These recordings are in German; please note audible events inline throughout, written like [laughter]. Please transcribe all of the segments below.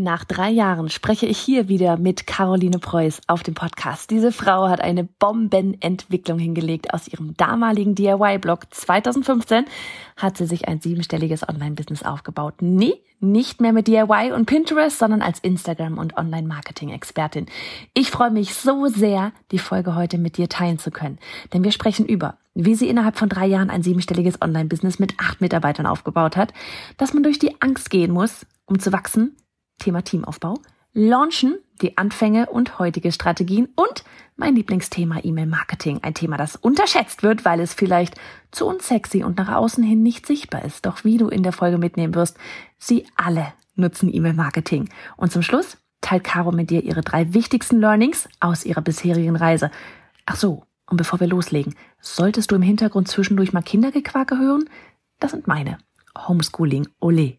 Nach drei Jahren spreche ich hier wieder mit Caroline Preuß auf dem Podcast. Diese Frau hat eine Bombenentwicklung hingelegt. Aus ihrem damaligen DIY-Blog 2015 hat sie sich ein siebenstelliges Online-Business aufgebaut. Nee, nicht mehr mit DIY und Pinterest, sondern als Instagram- und Online-Marketing-Expertin. Ich freue mich so sehr, die Folge heute mit dir teilen zu können. Denn wir sprechen über, wie sie innerhalb von drei Jahren ein siebenstelliges Online-Business mit acht Mitarbeitern aufgebaut hat, dass man durch die Angst gehen muss, um zu wachsen, Thema Teamaufbau, Launchen, die Anfänge und heutige Strategien und mein Lieblingsthema E-Mail-Marketing. Ein Thema, das unterschätzt wird, weil es vielleicht zu unsexy und nach außen hin nicht sichtbar ist. Doch wie du in der Folge mitnehmen wirst, sie alle nutzen E-Mail-Marketing. Und zum Schluss teilt Caro mit dir ihre drei wichtigsten Learnings aus ihrer bisherigen Reise. Ach so, und bevor wir loslegen, solltest du im Hintergrund zwischendurch mal Kindergequake hören? Das sind meine. Homeschooling, ole.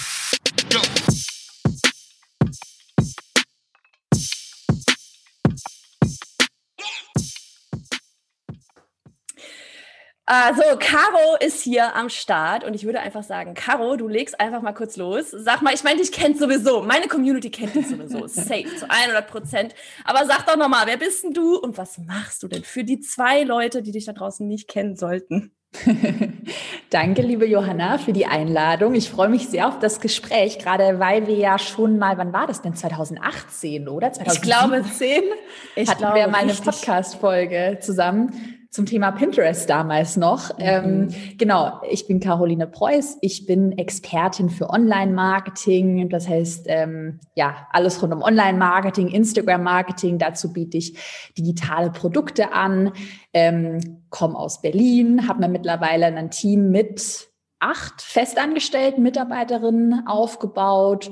Also, Caro ist hier am Start und ich würde einfach sagen, Caro, du legst einfach mal kurz los. Sag mal, ich meine, dich kennt sowieso. Meine Community kennt dich sowieso. [laughs] Safe, zu 100 Prozent. Aber sag doch nochmal, wer bist denn du und was machst du denn für die zwei Leute, die dich da draußen nicht kennen sollten? [laughs] Danke, liebe Johanna, für die Einladung. Ich freue mich sehr auf das Gespräch, gerade weil wir ja schon mal, wann war das denn? 2018, oder? 2010? Ich glaube, ich hatten glaube, wir mal eine Podcast-Folge zusammen zum Thema Pinterest damals noch. Mhm. Ähm, genau, ich bin Caroline Preuß. Ich bin Expertin für Online-Marketing. Das heißt, ähm, ja, alles rund um Online-Marketing, Instagram-Marketing. Dazu biete ich digitale Produkte an. Ähm, komme aus Berlin, habe mir mittlerweile ein Team mit acht festangestellten Mitarbeiterinnen aufgebaut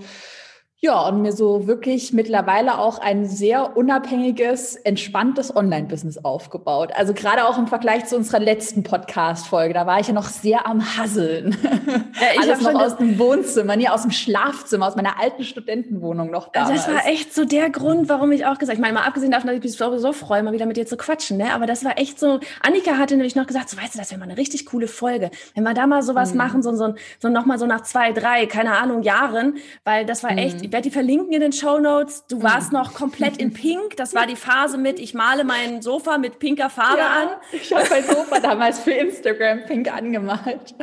ja, und mir so wirklich mittlerweile auch ein sehr unabhängiges, entspanntes Online-Business aufgebaut. Also gerade auch im Vergleich zu unserer letzten Podcast-Folge, da war ich ja noch sehr am Hasseln. Ja, ich [laughs] Alles noch aus dem Wohnzimmer, nee, aus dem Schlafzimmer, aus meiner alten Studentenwohnung noch da. Das war echt so der Grund, warum ich auch gesagt, ich meine, mal abgesehen davon, dass ich mich so freue, mal wieder mit dir zu quatschen, ne? Aber das war echt so, Annika hatte nämlich noch gesagt, so weißt du, das wäre mal eine richtig coole Folge. Wenn wir da mal sowas mhm. machen, so, so, so nochmal so nach zwei, drei, keine Ahnung, Jahren, weil das war echt, mhm ich werde die verlinken in den Show Notes. Du warst noch komplett in Pink. Das war die Phase mit, ich male mein Sofa mit pinker Farbe ja, an. Ich habe mein Sofa damals für Instagram pink angemalt.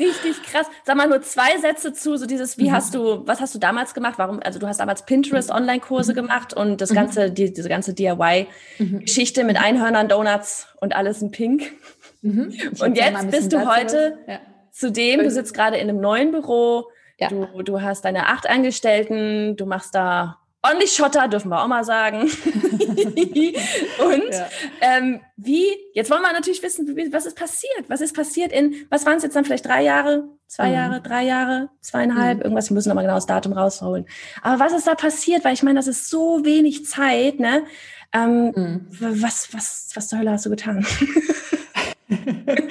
Richtig krass. Sag mal nur zwei Sätze zu, so dieses, wie mhm. hast du, was hast du damals gemacht? Warum, also du hast damals Pinterest mhm. Online-Kurse mhm. gemacht und das mhm. ganze, die, diese ganze DIY-Geschichte mhm. mit Einhörnern, Donuts und alles in Pink. Mhm. Und jetzt bist du heute ja. zudem, du sitzt gerade in einem neuen Büro, ja. Du, du hast deine acht Angestellten, du machst da ordentlich Schotter, dürfen wir auch mal sagen. [laughs] und ja. ähm, wie, jetzt wollen wir natürlich wissen, was ist passiert? Was ist passiert in, was waren es jetzt dann vielleicht drei Jahre, zwei mhm. Jahre, drei Jahre, zweieinhalb, mhm. irgendwas, wir müssen nochmal genau das Datum rausholen. Aber was ist da passiert? Weil ich meine, das ist so wenig Zeit, ne? Ähm, mhm. Was, was, was zur Hölle hast du getan? [laughs] [laughs]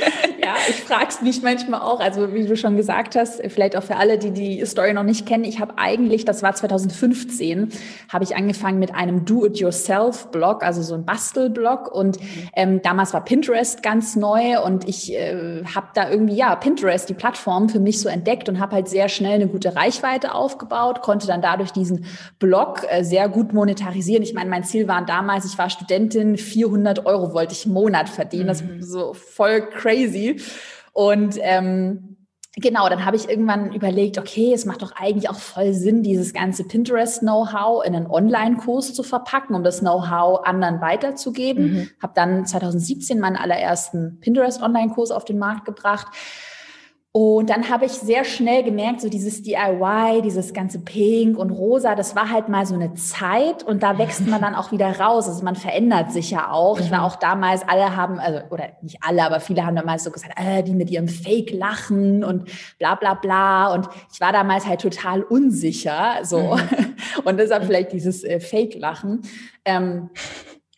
ja, ich frage mich manchmal auch. Also wie du schon gesagt hast, vielleicht auch für alle, die die Story noch nicht kennen. Ich habe eigentlich, das war 2015, habe ich angefangen mit einem Do-it-yourself-Blog, also so ein Bastelblog. Und ähm, damals war Pinterest ganz neu und ich äh, habe da irgendwie, ja, Pinterest, die Plattform für mich so entdeckt und habe halt sehr schnell eine gute Reichweite aufgebaut, konnte dann dadurch diesen Blog äh, sehr gut monetarisieren. Ich meine, mein Ziel war damals, ich war Studentin, 400 Euro wollte ich im Monat verdienen. Das mhm. so voll crazy. Und ähm, genau, dann habe ich irgendwann überlegt, okay, es macht doch eigentlich auch voll Sinn, dieses ganze Pinterest-Know-how in einen Online-Kurs zu verpacken, um das Know-how anderen weiterzugeben. Mhm. Habe dann 2017 meinen allerersten Pinterest-Online-Kurs auf den Markt gebracht. Und dann habe ich sehr schnell gemerkt, so dieses DIY, dieses ganze Pink und Rosa, das war halt mal so eine Zeit und da wächst man dann auch wieder raus. Also man verändert sich ja auch. Ich war auch damals, alle haben, also, oder nicht alle, aber viele haben damals so gesagt, äh, die mit ihrem Fake-Lachen und bla bla bla. Und ich war damals halt total unsicher, so. Mhm. [laughs] Und deshalb vielleicht dieses äh, Fake-Lachen. Ähm,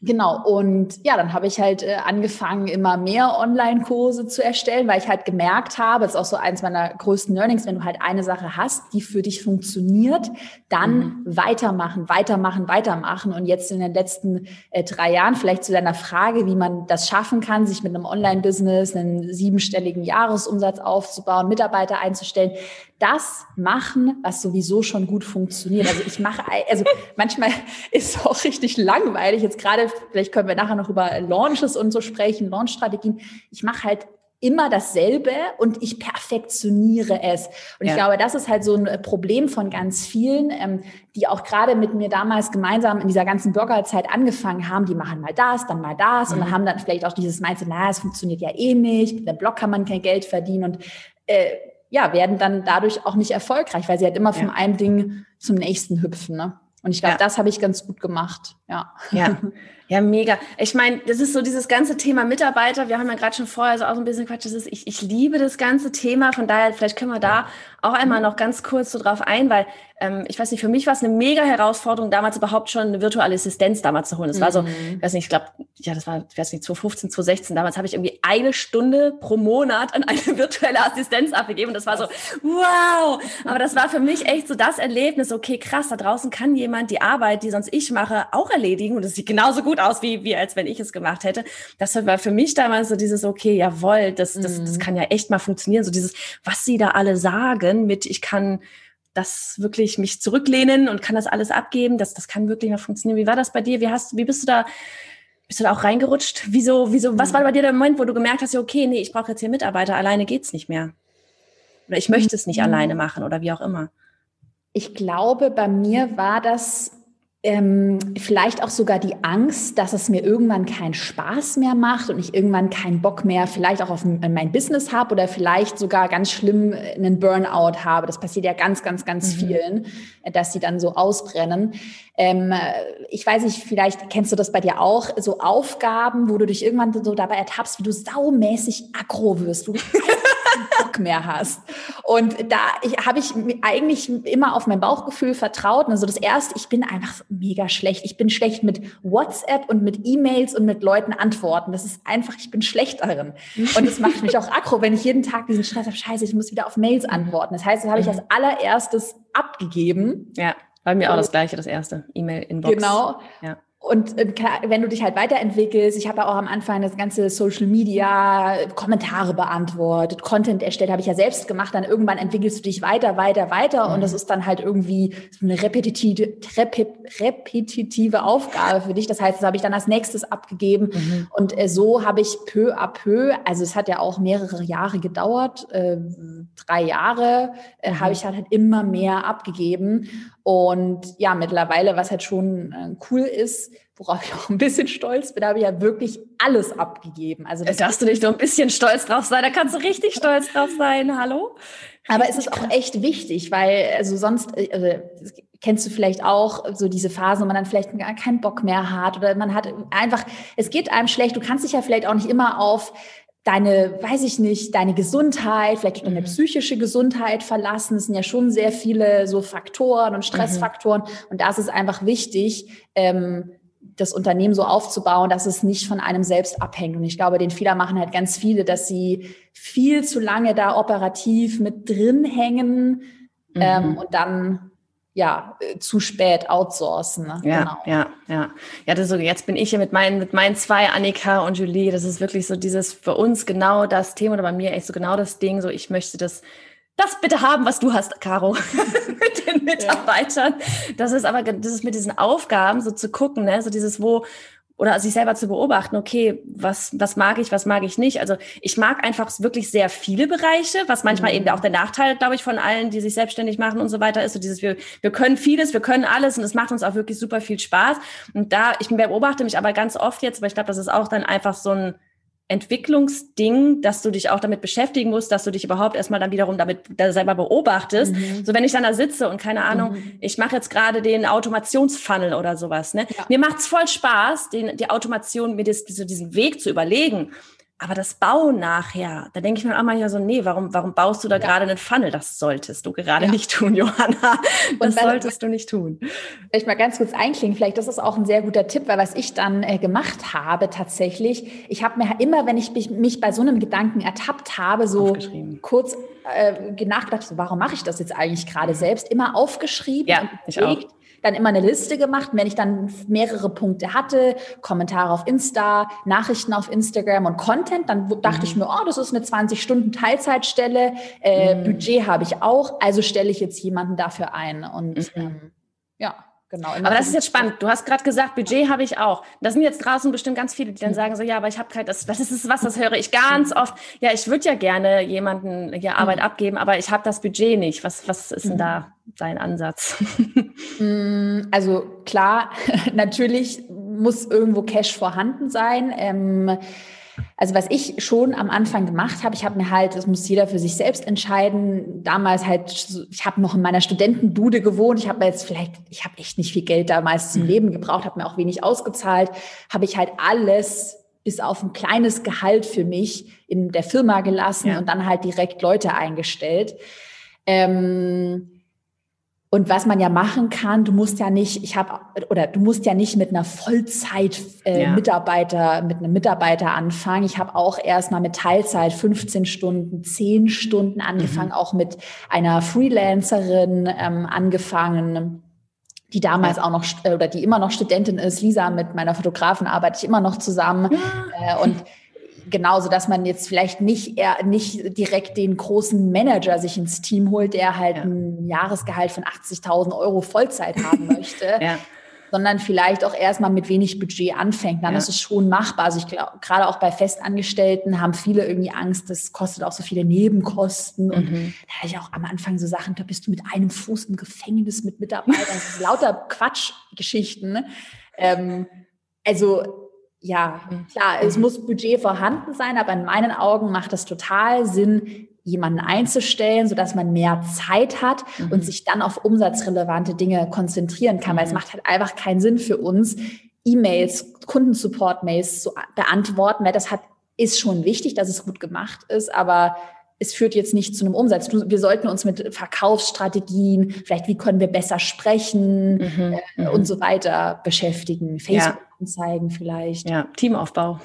Genau, und ja, dann habe ich halt äh, angefangen, immer mehr Online-Kurse zu erstellen, weil ich halt gemerkt habe, das ist auch so eins meiner größten Learnings, wenn du halt eine Sache hast, die für dich funktioniert, dann mhm. weitermachen, weitermachen, weitermachen. Und jetzt in den letzten äh, drei Jahren, vielleicht zu deiner Frage, wie man das schaffen kann, sich mit einem Online-Business einen siebenstelligen Jahresumsatz aufzubauen, Mitarbeiter einzustellen, das machen, was sowieso schon gut funktioniert. Also ich mache, also manchmal [laughs] ist es auch richtig langweilig. Jetzt gerade, vielleicht können wir nachher noch über Launches und so sprechen, Launchstrategien. Ich mache halt immer dasselbe und ich perfektioniere es. Und ja. ich glaube, das ist halt so ein Problem von ganz vielen, ähm, die auch gerade mit mir damals gemeinsam in dieser ganzen Bürgerzeit angefangen haben. Die machen mal das, dann mal das mhm. und dann haben dann vielleicht auch dieses Mindset, naja, es funktioniert ja eh nicht, mit dem Blog kann man kein Geld verdienen und äh, ja, werden dann dadurch auch nicht erfolgreich, weil sie halt immer ja. vom einen Ding zum nächsten hüpfen. Ne? Und ich glaube, ja. das habe ich ganz gut gemacht. Ja. Ja. [laughs] Ja, mega. Ich meine, das ist so dieses ganze Thema Mitarbeiter. Wir haben ja gerade schon vorher so auch so ein bisschen Quatsch. Das ist, ich, ich liebe das ganze Thema. Von daher, vielleicht können wir da auch einmal noch ganz kurz so drauf ein, weil ähm, ich weiß nicht, für mich war es eine mega Herausforderung, damals überhaupt schon eine virtuelle Assistenz damals zu holen. Das mhm. war so, mhm. ich weiß nicht, ich glaube, ja, das war, ich weiß nicht, 2015, 2016, damals habe ich irgendwie eine Stunde pro Monat an eine [laughs] virtuelle Assistenz abgegeben. Und das war so, wow! Aber das war für mich echt so das Erlebnis, okay, krass, da draußen kann jemand die Arbeit, die sonst ich mache, auch erledigen. Und es sieht genauso gut aus, wie, wie als wenn ich es gemacht hätte. Das war für mich damals so dieses, okay, jawohl, das, das, das mhm. kann ja echt mal funktionieren. So dieses, was sie da alle sagen, mit ich kann das wirklich mich zurücklehnen und kann das alles abgeben. Das, das kann wirklich mal funktionieren. Wie war das bei dir? Wie hast, wie bist du da, bist du da auch reingerutscht? Wieso, wieso, was war bei dir der Moment, wo du gemerkt hast, okay, nee, ich brauche jetzt hier Mitarbeiter, alleine geht's nicht mehr? Oder ich möchte es nicht mhm. alleine machen oder wie auch immer. Ich glaube, bei mir war das ähm, vielleicht auch sogar die Angst, dass es mir irgendwann keinen Spaß mehr macht und ich irgendwann keinen Bock mehr vielleicht auch auf mein Business habe oder vielleicht sogar ganz schlimm einen Burnout habe. Das passiert ja ganz, ganz, ganz mhm. vielen, dass sie dann so ausbrennen. Ähm, ich weiß nicht, vielleicht kennst du das bei dir auch, so Aufgaben, wo du dich irgendwann so dabei ertappst, wie du saumäßig aggro wirst. Du [laughs] Bock mehr hast. Und da habe ich eigentlich immer auf mein Bauchgefühl vertraut. Also das erste, ich bin einfach mega schlecht. Ich bin schlecht mit WhatsApp und mit E-Mails und mit Leuten antworten. Das ist einfach, ich bin schlecht darin. Und das macht mich auch aggro, wenn ich jeden Tag diesen Stress habe. Scheiße, ich muss wieder auf Mails antworten. Das heißt, das habe ich mhm. als allererstes abgegeben. Ja, bei mir auch das gleiche, das erste. E-Mail-Inbox. Genau. Ja. Und äh, wenn du dich halt weiterentwickelst, ich habe ja auch am Anfang das ganze Social Media Kommentare beantwortet, Content erstellt, habe ich ja selbst gemacht, dann irgendwann entwickelst du dich weiter, weiter, weiter mhm. und das ist dann halt irgendwie so eine repetitive, repetitive Aufgabe für dich. Das heißt, das habe ich dann als nächstes abgegeben mhm. und äh, so habe ich peu à peu, also es hat ja auch mehrere Jahre gedauert, äh, drei Jahre, äh, mhm. habe ich halt, halt immer mehr abgegeben und ja, mittlerweile, was halt schon äh, cool ist, worauf ich [laughs] auch ein bisschen stolz bin, habe ich ja wirklich alles abgegeben. Also das darfst du nicht nur ein bisschen stolz drauf sein, da kannst du richtig stolz drauf sein. Hallo? Aber es ist auch echt wichtig, weil also sonst also, kennst du vielleicht auch so diese Phasen, wo man dann vielleicht gar keinen Bock mehr hat oder man hat einfach, es geht einem schlecht. Du kannst dich ja vielleicht auch nicht immer auf deine, weiß ich nicht, deine Gesundheit, vielleicht deine mhm. psychische Gesundheit verlassen. Es sind ja schon sehr viele so Faktoren und Stressfaktoren. Mhm. Und da ist es einfach wichtig, ähm, das Unternehmen so aufzubauen, dass es nicht von einem selbst abhängt. Und ich glaube, den Fehler machen halt ganz viele, dass sie viel zu lange da operativ mit drin hängen mhm. ähm, und dann ja, äh, zu spät outsourcen. Ne? Ja, genau. ja, ja. Ja, das so, jetzt bin ich hier mit meinen, mit meinen zwei, Annika und Julie. Das ist wirklich so dieses für uns genau das Thema oder bei mir echt so genau das Ding. So, ich möchte das, das bitte haben, was du hast, Caro, [laughs] mit den Mitarbeitern. Ja. Das ist aber, das ist mit diesen Aufgaben so zu gucken, ne, so dieses, wo, oder sich selber zu beobachten, okay, was, was mag ich, was mag ich nicht. Also ich mag einfach wirklich sehr viele Bereiche, was manchmal mhm. eben auch der Nachteil, glaube ich, von allen, die sich selbstständig machen und so weiter ist. So dieses, wir, wir können vieles, wir können alles und es macht uns auch wirklich super viel Spaß. Und da, ich beobachte mich aber ganz oft jetzt, aber ich glaube, das ist auch dann einfach so ein, Entwicklungsding, dass du dich auch damit beschäftigen musst, dass du dich überhaupt erstmal dann wiederum damit selber beobachtest. Mhm. So wenn ich dann da sitze und keine Ahnung, mhm. ich mache jetzt gerade den Automationsfunnel oder sowas. Ne? Ja. Mir macht's voll Spaß, den, die Automation, mir das, diesen Weg zu überlegen. Aber das Bauen nachher, da denke ich mir auch manchmal so, nee, warum, warum baust du da ja. gerade einen Funnel? Das solltest du gerade ja. nicht tun, Johanna. Das wenn, solltest du nicht tun. Vielleicht mal ganz kurz einklingen, vielleicht das ist auch ein sehr guter Tipp, weil was ich dann äh, gemacht habe tatsächlich, ich habe mir immer, wenn ich mich, mich, bei so einem Gedanken ertappt habe, so kurz äh, nachgedacht, so, warum mache ich das jetzt eigentlich gerade selbst, immer aufgeschrieben ja, und ich auch dann immer eine Liste gemacht. wenn ich dann mehrere Punkte hatte, Kommentare auf Insta, Nachrichten auf Instagram und Content, dann dachte mhm. ich mir, oh, das ist eine 20 Stunden Teilzeitstelle, äh, mhm. Budget habe ich auch, also stelle ich jetzt jemanden dafür ein. Und mhm. ähm, ja. Genau, aber das ist jetzt spannend. Du hast gerade gesagt, Budget habe ich auch. Da sind jetzt draußen bestimmt ganz viele, die dann sagen so, ja, aber ich habe kein, das, das ist was, das höre ich ganz mhm. oft. Ja, ich würde ja gerne jemanden hier Arbeit mhm. abgeben, aber ich habe das Budget nicht. Was, was ist denn da dein Ansatz? [laughs] Also klar, [laughs] natürlich muss irgendwo Cash vorhanden sein. Ähm, also was ich schon am Anfang gemacht habe, ich habe mir halt, das muss jeder für sich selbst entscheiden, damals halt, ich habe noch in meiner Studentenbude gewohnt, ich habe mir jetzt vielleicht, ich habe echt nicht viel Geld damals zum. Leben gebraucht, habe mir auch wenig ausgezahlt, habe ich halt alles bis auf ein kleines Gehalt für mich in der Firma gelassen ja. und dann halt direkt Leute eingestellt. Ähm, und was man ja machen kann, du musst ja nicht, ich habe oder du musst ja nicht mit einer Vollzeit äh, ja. Mitarbeiter, mit einem Mitarbeiter anfangen. Ich habe auch erstmal mit Teilzeit 15 Stunden, 10 Stunden angefangen, mhm. auch mit einer Freelancerin ähm, angefangen die damals auch noch äh, oder die immer noch Studentin ist, Lisa, mit meiner Fotografen arbeite ich immer noch zusammen. Ja. Äh, und genauso, dass man jetzt vielleicht nicht eher nicht direkt den großen Manager sich ins Team holt, der halt ja. ein Jahresgehalt von 80.000 Euro Vollzeit haben [laughs] möchte. ja. sondern vielleicht auch erstmal mit wenig Budget anfängt. Dann ja. ist es schon machbar. Also ich glaube, gerade auch bei Festangestellten haben viele irgendwie Angst, das kostet auch so viele Nebenkosten. Und mhm. da hatte ich auch am Anfang so Sachen, da bist du mit einem Fuß im Gefängnis mit Mitarbeitern. lauter [laughs] Quatschgeschichten. Ähm, also ja, klar, es muss Budget vorhanden sein, aber in meinen Augen macht es total Sinn, jemanden einzustellen, sodass man mehr Zeit hat mhm. und sich dann auf umsatzrelevante Dinge konzentrieren kann, weil es mhm. macht halt einfach keinen Sinn für uns, E-Mails, Kundensupport-Mails zu beantworten, weil das hat, ist schon wichtig, dass es gut gemacht ist, aber es führt jetzt nicht zu einem Umsatz. Wir sollten uns mit Verkaufsstrategien, vielleicht wie können wir besser sprechen mhm, äh, und mhm. so weiter beschäftigen. Facebook-Anzeigen ja. vielleicht. Ja, Teamaufbau.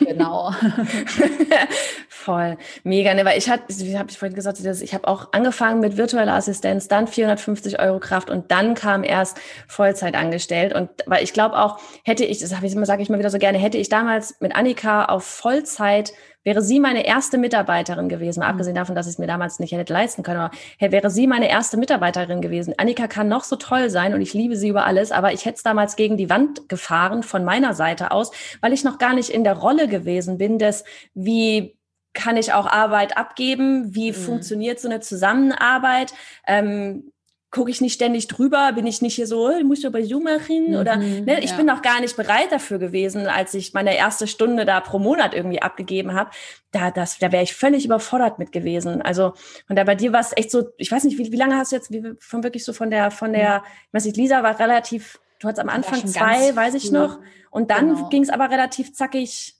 Genau. [laughs] [laughs] Voll. Mega, ne? Weil ich hatte, wie habe ich vorhin gesagt, ich habe auch angefangen mit virtueller Assistenz, dann 450 Euro Kraft und dann kam erst Vollzeit angestellt. Und weil ich glaube auch, hätte ich, das sage ich, sag ich mal wieder so gerne, hätte ich damals mit Annika auf Vollzeit Wäre sie meine erste Mitarbeiterin gewesen, mal mhm. abgesehen davon, dass ich es mir damals nicht hätte leisten können, aber hey, wäre sie meine erste Mitarbeiterin gewesen. Annika kann noch so toll sein und ich liebe sie über alles, aber ich hätte es damals gegen die Wand gefahren von meiner Seite aus, weil ich noch gar nicht in der Rolle gewesen bin, des wie kann ich auch Arbeit abgeben? Wie mhm. funktioniert so eine Zusammenarbeit? Ähm, gucke ich nicht ständig drüber, bin ich nicht hier so, oh, muss ich bei Zoom machen mhm, oder ne, ich ja. bin noch gar nicht bereit dafür gewesen, als ich meine erste Stunde da pro Monat irgendwie abgegeben habe. Da, das, da wäre ich völlig überfordert mit gewesen. Also und da bei dir war es echt so, ich weiß nicht, wie, wie lange hast du jetzt, wie, von wirklich so von der, von der, mhm. ich weiß nicht, Lisa war relativ, du hattest am Anfang zwei, weiß ich noch, und dann genau. ging es aber relativ zackig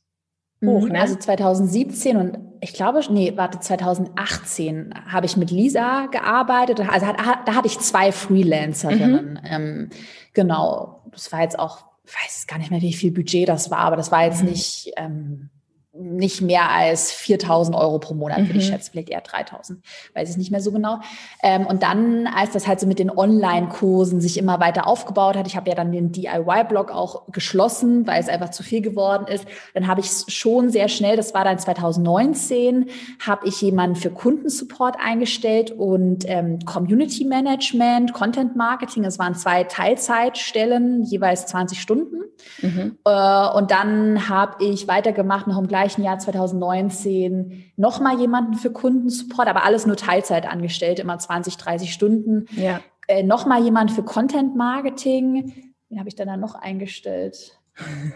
hoch, mhm. ne? Also 2017 und ich glaube, nee, warte, 2018 habe ich mit Lisa gearbeitet. Also da hatte ich zwei Freelancerinnen. Mhm. Ähm, genau, das war jetzt auch, ich weiß gar nicht mehr, wie viel Budget das war, aber das war jetzt mhm. nicht ähm, nicht mehr als 4.000 Euro pro Monat, würde ich mhm. schätzen, vielleicht eher 3.000, weiß ich nicht mehr so genau. Ähm, und dann, als das halt so mit den Online-Kursen sich immer weiter aufgebaut hat, ich habe ja dann den DIY-Blog auch geschlossen, weil es einfach zu viel geworden ist, dann habe ich schon sehr schnell, das war dann 2019, habe ich jemanden für Kundensupport eingestellt und ähm, Community Management, Content Marketing, es waren zwei Teilzeitstellen, jeweils 20 Stunden. Mhm. Äh, und dann habe ich weitergemacht noch im gleichen gleichen Jahr 2019 nochmal jemanden für Kundensupport, aber alles nur Teilzeit angestellt, immer 20, 30 Stunden. Ja. Äh, nochmal jemand für Content Marketing. Den habe ich dann, dann noch eingestellt.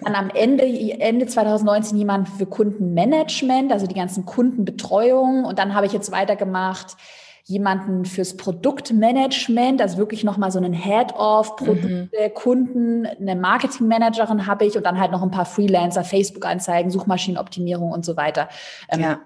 dann am Ende, Ende 2019 jemand für Kundenmanagement, also die ganzen Kundenbetreuung. Und dann habe ich jetzt weitergemacht, jemanden fürs Produktmanagement, also wirklich nochmal so einen Head-of Produkte, mhm. Kunden, eine Marketingmanagerin habe ich und dann halt noch ein paar Freelancer, Facebook-Anzeigen, Suchmaschinenoptimierung und so weiter. Ähm, ja.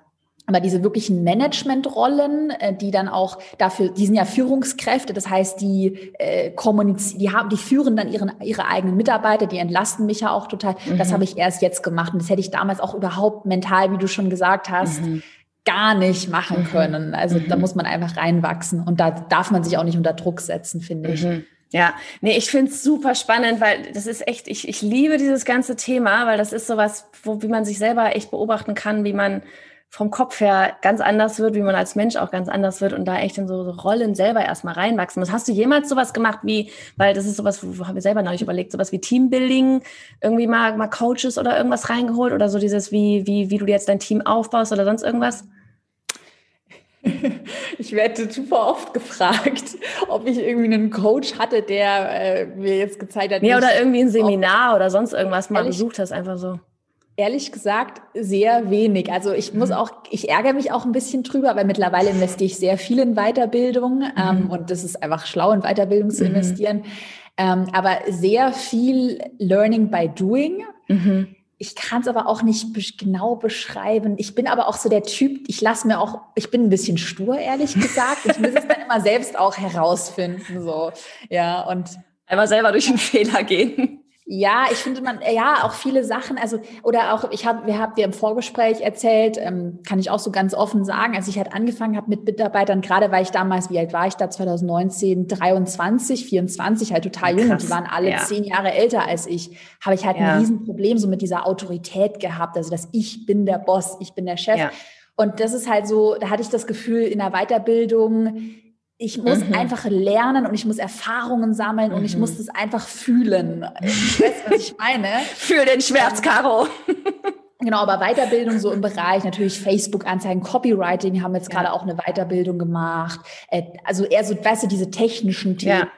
Aber diese wirklichen Managementrollen, äh, die dann auch dafür, die sind ja Führungskräfte, das heißt, die äh, kommunizieren, die haben, die führen dann ihren, ihre eigenen Mitarbeiter, die entlasten mich ja auch total. Mhm. Das habe ich erst jetzt gemacht und das hätte ich damals auch überhaupt mental, wie du schon gesagt hast, mhm. Gar nicht machen mhm. können. Also da mhm. muss man einfach reinwachsen und da darf man sich auch nicht unter Druck setzen, finde ich. Mhm. Ja, nee, ich finde es super spannend, weil das ist echt, ich, ich liebe dieses ganze Thema, weil das ist sowas, wo, wie man sich selber echt beobachten kann, wie man vom Kopf her ganz anders wird, wie man als Mensch auch ganz anders wird und da echt in so Rollen selber erstmal reinwachsen muss. Hast du jemals sowas gemacht wie, weil das ist sowas, wo haben wir selber neulich überlegt, sowas wie Teambuilding, irgendwie mal, mal Coaches oder irgendwas reingeholt oder so dieses, wie, wie, wie du jetzt dein Team aufbaust oder sonst irgendwas? [laughs] Ich werde super oft gefragt, ob ich irgendwie einen Coach hatte, der äh, mir jetzt gezeigt hat. Nee, oder irgendwie ein Seminar oder sonst irgendwas mal besucht hast, einfach so. Ehrlich gesagt, sehr wenig. Also ich muss mhm. auch, ich ärgere mich auch ein bisschen drüber, weil mittlerweile investiere ich sehr viel in Weiterbildung ähm, mhm. und das ist einfach schlau, in Weiterbildung zu mhm. investieren. Ähm, aber sehr viel Learning by Doing. Mhm. Ich kann es aber auch nicht be genau beschreiben. Ich bin aber auch so der Typ, ich lasse mir auch, ich bin ein bisschen stur, ehrlich gesagt. Ich muss es dann immer selbst auch herausfinden. So, ja, und Einmal selber durch einen Fehler gehen. Ja, ich finde man, ja, auch viele Sachen, also, oder auch, ich habe, wir haben dir im Vorgespräch erzählt, ähm, kann ich auch so ganz offen sagen, als ich halt angefangen habe mit Mitarbeitern, gerade weil ich damals, wie alt war ich da, 2019, 23, 24, halt total jung, die waren alle ja. zehn Jahre älter als ich, habe ich halt ja. ein Riesenproblem so mit dieser Autorität gehabt, also dass ich bin der Boss, ich bin der Chef. Ja. Und das ist halt so, da hatte ich das Gefühl in der Weiterbildung, ich muss mhm. einfach lernen und ich muss Erfahrungen sammeln mhm. und ich muss mhm. das einfach fühlen. Ich weiß, was ich meine. [laughs] Fühl den Schmerz, ähm, Caro. [laughs] Genau, aber Weiterbildung so im Bereich natürlich Facebook-Anzeigen, Copywriting haben jetzt ja. gerade auch eine Weiterbildung gemacht. Äh, also eher so, weißt du, diese technischen Themen, ja.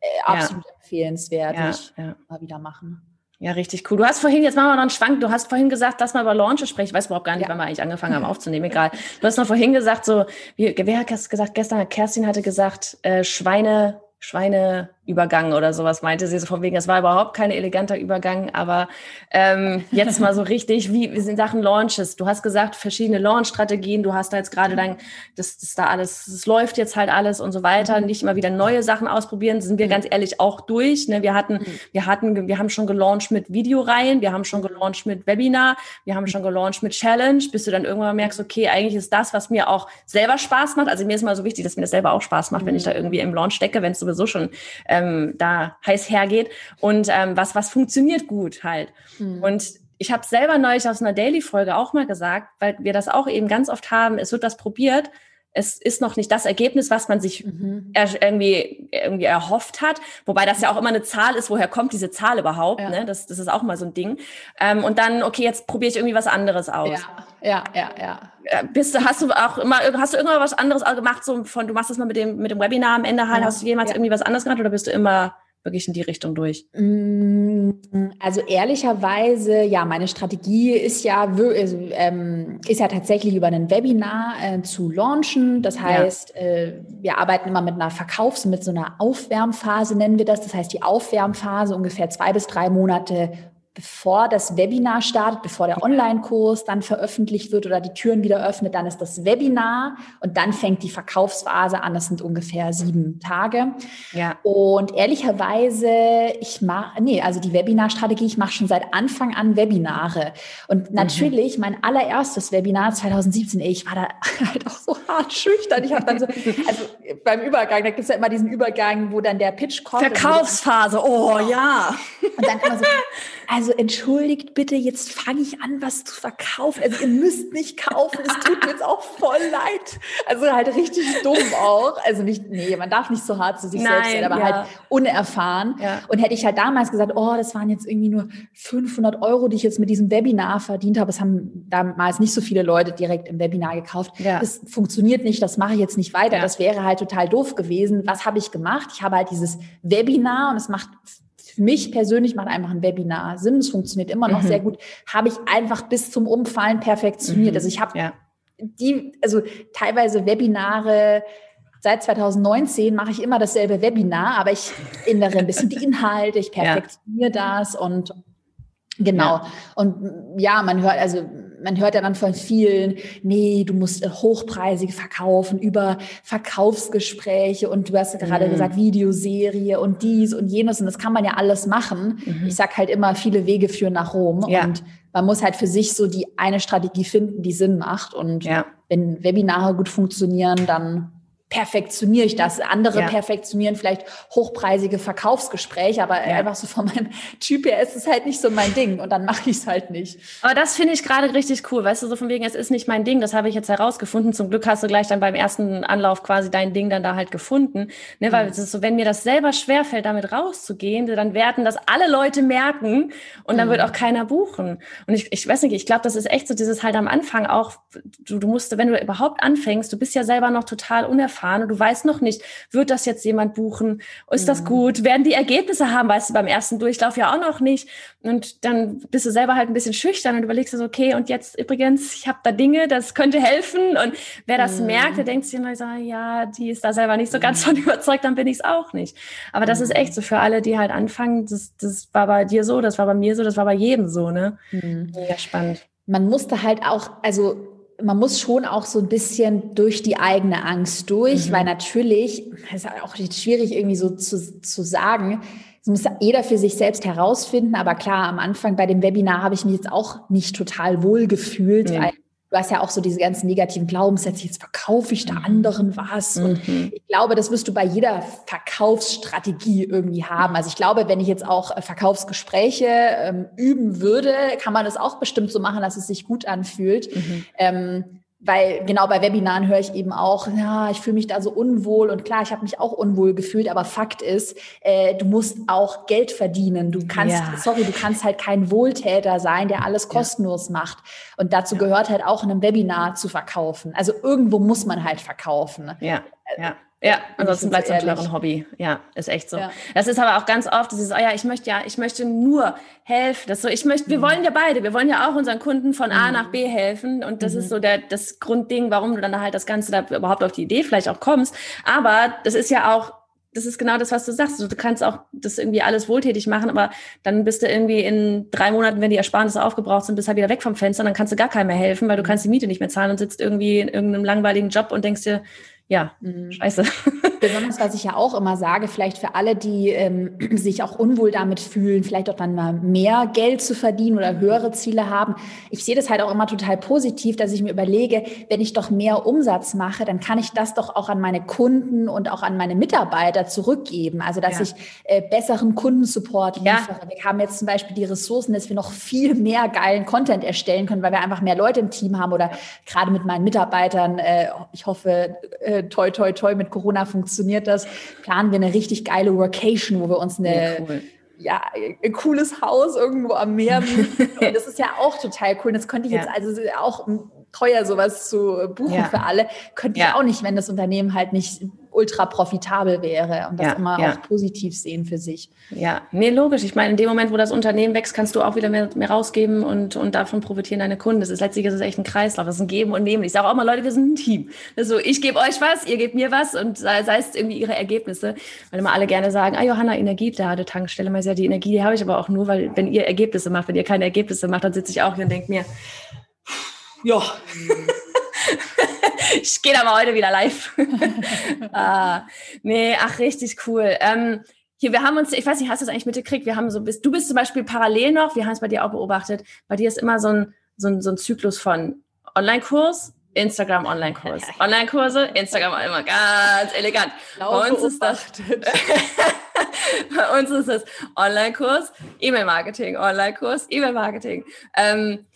Äh, absolut ja. empfehlenswert. Ja. Ich mal wieder machen. Ja, richtig cool. Du hast vorhin, jetzt machen wir noch einen Schwank, du hast vorhin gesagt, dass man über Launches spricht. Ich weiß überhaupt gar nicht, ja. wann wir eigentlich angefangen haben [laughs] aufzunehmen, egal. Du hast noch vorhin gesagt, so, wie, wer hat gesagt, gestern, Kerstin hatte gesagt, äh, Schweine, Schweine, Übergang oder sowas meinte sie so von wegen, es war überhaupt kein eleganter Übergang, aber ähm, jetzt mal so richtig, wie, wie sind Sachen Launches? Du hast gesagt, verschiedene Launch-Strategien, du hast da jetzt gerade dein, das, das da alles, es läuft jetzt halt alles und so weiter, mhm. nicht immer wieder neue Sachen ausprobieren, sind wir mhm. ganz ehrlich auch durch. Ne? Wir hatten, mhm. wir hatten, wir haben schon gelauncht mit Videoreihen, wir haben schon gelauncht mit Webinar, wir haben schon gelauncht mit Challenge, bis du dann irgendwann merkst, okay, eigentlich ist das, was mir auch selber Spaß macht. Also mir ist mal so wichtig, dass mir das selber auch Spaß macht, wenn ich da irgendwie im Launch stecke, wenn es sowieso schon ähm, da heiß hergeht und ähm, was, was funktioniert gut halt. Mhm. Und ich habe selber neulich aus einer Daily-Folge auch mal gesagt, weil wir das auch eben ganz oft haben, es wird was probiert, es ist noch nicht das Ergebnis, was man sich mhm. irgendwie, irgendwie erhofft hat. Wobei das ja auch immer eine Zahl ist, woher kommt diese Zahl überhaupt? Ja. Ne? Das, das ist auch mal so ein Ding. Ähm, und dann, okay, jetzt probiere ich irgendwie was anderes aus. Ja, ja, ja, ja. Äh, bist du, hast du auch immer, hast du irgendwann was anderes gemacht, so von, du machst das mal mit dem, mit dem Webinar am Ende halt, ja. hast du jemals irgendwie was anderes gemacht oder bist du immer wirklich in die Richtung durch? Also ehrlicherweise, ja, meine Strategie ist ja, also, ähm, ist ja tatsächlich über ein Webinar äh, zu launchen. Das heißt, ja. äh, wir arbeiten immer mit einer Verkaufs-, mit so einer Aufwärmphase nennen wir das. Das heißt, die Aufwärmphase ungefähr zwei bis drei Monate bevor das Webinar startet, bevor der Online-Kurs dann veröffentlicht wird oder die Türen wieder öffnet, dann ist das Webinar und dann fängt die Verkaufsphase an. Das sind ungefähr sieben Tage. Ja. Und ehrlicherweise, ich mache, nee, also die Webinarstrategie, ich mache schon seit Anfang an Webinare. Und mhm. natürlich, mhm. mein allererstes Webinar 2017, ey, ich war da [laughs] halt auch so hart schüchtern. Ich habe dann so, also beim Übergang, da gibt es ja immer diesen Übergang, wo dann der Pitch kommt. Verkaufsphase, oh ja. Und dann immer so, also [laughs] entschuldigt bitte, jetzt fange ich an, was zu verkaufen. Also ihr müsst nicht kaufen, es tut mir jetzt auch voll leid. Also halt richtig dumm auch. Also nicht, nee, man darf nicht so hart zu sich Nein, selbst sein, aber ja. halt unerfahren. Ja. Und hätte ich halt damals gesagt, oh, das waren jetzt irgendwie nur 500 Euro, die ich jetzt mit diesem Webinar verdient habe. Es haben damals nicht so viele Leute direkt im Webinar gekauft. Ja. Das funktioniert nicht, das mache ich jetzt nicht weiter. Das wäre halt total doof gewesen. Was habe ich gemacht? Ich habe halt dieses Webinar und es macht für mich persönlich macht einfach ein Webinar Sinn. Es funktioniert immer noch mhm. sehr gut. Habe ich einfach bis zum Umfallen perfektioniert. Mhm. Also ich habe ja. die, also teilweise Webinare, seit 2019 mache ich immer dasselbe Webinar, aber ich ändere ein bisschen die [laughs] Inhalte, ich perfektioniere ja. das und genau. Ja. Und ja, man hört, also man hört ja dann von vielen, nee, du musst hochpreisig verkaufen über Verkaufsgespräche und du hast gerade mhm. gesagt, Videoserie und dies und jenes und das kann man ja alles machen. Mhm. Ich sag halt immer, viele Wege führen nach Rom ja. und man muss halt für sich so die eine Strategie finden, die Sinn macht und ja. wenn Webinare gut funktionieren, dann perfektioniere ich das. Andere ja. perfektionieren vielleicht hochpreisige Verkaufsgespräche, aber ja. einfach so von meinem [laughs] Typ her ist es halt nicht so mein Ding und dann mache ich es halt nicht. Aber das finde ich gerade richtig cool, weißt du, so von wegen, es ist nicht mein Ding, das habe ich jetzt herausgefunden. Zum Glück hast du gleich dann beim ersten Anlauf quasi dein Ding dann da halt gefunden, ne, weil mhm. es ist so, wenn mir das selber schwerfällt, damit rauszugehen, dann werden das alle Leute merken und dann mhm. wird auch keiner buchen. Und ich, ich weiß nicht, ich glaube, das ist echt so dieses halt am Anfang auch, du, du musst, wenn du überhaupt anfängst, du bist ja selber noch total unerfahren erfahren und du weißt noch nicht, wird das jetzt jemand buchen? Ist das mhm. gut? Werden die Ergebnisse haben? Weißt du beim ersten Durchlauf ja auch noch nicht. Und dann bist du selber halt ein bisschen schüchtern und überlegst so, okay, und jetzt übrigens, ich habe da Dinge, das könnte helfen. Und wer das mhm. merkt, der denkt sich immer so, ja, die ist da selber nicht so ganz von [laughs] überzeugt, dann bin ich es auch nicht. Aber das ist mhm. echt so für alle, die halt anfangen, das, das war bei dir so, das war bei mir so, das war bei jedem so, ne? Mhm. Mega spannend. Man musste halt auch, also man muss schon auch so ein bisschen durch die eigene Angst durch, mhm. weil natürlich, das ist auch schwierig irgendwie so zu, zu sagen, das muss jeder für sich selbst herausfinden. Aber klar, am Anfang bei dem Webinar habe ich mich jetzt auch nicht total wohl gefühlt, mhm. weil du hast ja auch so diese ganzen negativen Glaubenssätze, jetzt verkaufe ich da mhm. anderen was. Mhm. Und ich glaube, das wirst du bei jeder Verkaufsstrategie irgendwie haben. Also ich glaube, wenn ich jetzt auch äh, Verkaufsgespräche ähm, üben würde, kann man das auch bestimmt so machen, dass es sich gut anfühlt. Mhm. Ähm, weil genau bei Webinaren höre ich eben auch, ja, ich fühle mich da so unwohl und klar, ich habe mich auch unwohl gefühlt, aber Fakt ist, äh, du musst auch Geld verdienen. Du kannst, ja. sorry, du kannst halt kein Wohltäter sein, der alles kostenlos ja. macht. Und dazu ja. gehört halt auch in einem Webinar zu verkaufen. Also irgendwo muss man halt verkaufen. Ja, ja. Ja, ansonsten bleibt es ein Hobby. Ja, ist echt so. Ja. Das ist aber auch ganz oft dieses, oh ja, ich möchte ja, ich möchte nur helfen. Das so, ich möchte, wir mhm. wollen ja beide, wir wollen ja auch unseren Kunden von A mhm. nach B helfen. Und das mhm. ist so der, das Grundding, warum du dann halt das Ganze da überhaupt auf die Idee vielleicht auch kommst. Aber das ist ja auch, das ist genau das, was du sagst. Du kannst auch das irgendwie alles wohltätig machen, aber dann bist du irgendwie in drei Monaten, wenn die Ersparnisse aufgebraucht sind, bist halt wieder weg vom Fenster, dann kannst du gar keinem mehr helfen, weil du mhm. kannst die Miete nicht mehr zahlen und sitzt irgendwie in irgendeinem langweiligen Job und denkst dir, ja, mhm. scheiße. [laughs] Besonders, was ich ja auch immer sage, vielleicht für alle, die ähm, [clears throat] sich auch unwohl damit fühlen, vielleicht auch dann mal mehr Geld zu verdienen oder höhere Ziele haben. Ich sehe das halt auch immer total positiv, dass ich mir überlege, wenn ich doch mehr Umsatz mache, dann kann ich das doch auch an meine Kunden und auch an meine Mitarbeiter zurückgeben. Also, dass ja. ich äh, besseren Kundensupport liefere. Ja. Wir haben jetzt zum Beispiel die Ressourcen, dass wir noch viel mehr geilen Content erstellen können, weil wir einfach mehr Leute im Team haben oder gerade mit meinen Mitarbeitern, äh, ich hoffe, äh, toi, toi, toi, mit Corona funktioniert das, planen wir eine richtig geile Workation, wo wir uns eine, ja, cool. ja ein cooles Haus irgendwo am Meer. [laughs] Und das ist ja auch total cool. Das könnte ich ja. jetzt also auch teuer sowas zu buchen ja. für alle, könnte ich auch nicht, wenn das Unternehmen halt nicht ultra profitabel wäre und das ja, immer ja. auch positiv sehen für sich. Ja, nee, logisch. Ich meine, in dem Moment, wo das Unternehmen wächst, kannst du auch wieder mehr, mehr rausgeben und, und davon profitieren deine Kunden. Das ist letztlich ist es echt ein Kreislauf. Das ist ein Geben und Nehmen. Ich sage auch mal, Leute, wir sind ein Team. Das so, ich gebe euch was, ihr gebt mir was und sei, sei es irgendwie ihre Ergebnisse. Weil immer alle gerne sagen, ah, Johanna, Energielade, Tankstelle, mal ja, die Energie, die habe ich aber auch nur, weil wenn ihr Ergebnisse macht, wenn ihr keine Ergebnisse macht, dann sitze ich auch hier und denke mir, ja. [laughs] ich gehe da mal heute wieder live. [laughs] ah, nee, ach, richtig cool. Ähm, hier, wir haben uns, ich weiß nicht, hast du das eigentlich mitgekriegt? Wir haben so, bist, du bist zum Beispiel parallel noch, wir haben es bei dir auch beobachtet, bei dir ist immer so ein, so ein, so ein Zyklus von Online-Kurs, Instagram Online-Kurs. [laughs] Online-Kurse, Instagram immer ganz elegant. Bei uns ist das, [laughs] bei uns ist das Online-Kurs, E-Mail-Marketing, Online-Kurs, E-Mail-Marketing. Ähm,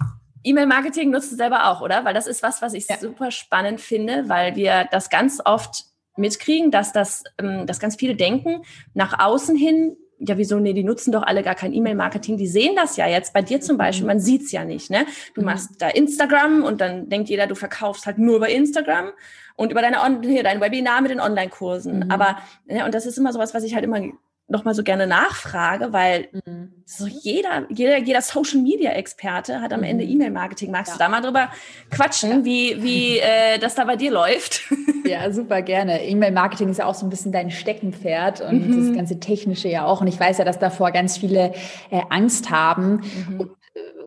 E-Mail-Marketing nutzt du selber auch, oder? Weil das ist was, was ich ja. super spannend finde, weil wir das ganz oft mitkriegen, dass das, ähm, dass ganz viele denken, nach außen hin, ja, wieso, nee, die nutzen doch alle gar kein E-Mail-Marketing. Die sehen das ja jetzt. Bei dir zum Beispiel, mhm. man sieht's ja nicht, ne? Du mhm. machst da Instagram und dann denkt jeder, du verkaufst halt nur bei Instagram und über deine On hier, dein Webinar mit den Online-Kursen. Mhm. Aber, ja, und das ist immer sowas, was ich halt immer noch mal so gerne nachfrage, weil mhm. so jeder, jeder, jeder Social Media Experte hat am mhm. Ende E-Mail-Marketing. Magst ja. du da mal drüber quatschen, ja. wie, wie äh, das da bei dir läuft? [laughs] Ja, super gerne. E-Mail-Marketing ist ja auch so ein bisschen dein Steckenpferd und mhm. das ganze Technische ja auch. Und ich weiß ja, dass davor ganz viele äh, Angst haben. Mhm.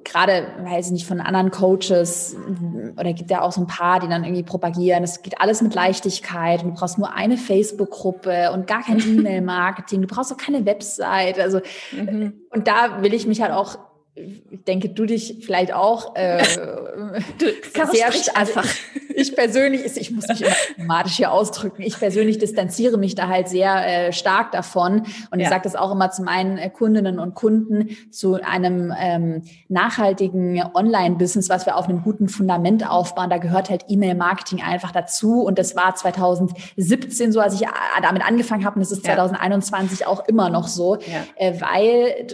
Gerade, weiß ich nicht, von anderen Coaches oder gibt ja auch so ein paar, die dann irgendwie propagieren, es geht alles mit Leichtigkeit und du brauchst nur eine Facebook-Gruppe und gar kein [laughs] E-Mail-Marketing, du brauchst auch keine Website. Also, mhm. und da will ich mich halt auch ich denke, du dich vielleicht auch äh, du, sehr also einfach. Ich, persönlich, ich muss mich immer dramatisch hier ausdrücken, ich persönlich distanziere mich da halt sehr äh, stark davon. Und ja. ich sage das auch immer zu meinen äh, Kundinnen und Kunden, zu einem ähm, nachhaltigen Online-Business, was wir auf einem guten Fundament aufbauen. Da gehört halt E-Mail-Marketing einfach dazu. Und das war 2017 so, als ich damit angefangen habe. Und es ist ja. 2021 auch immer noch so, ja. äh, weil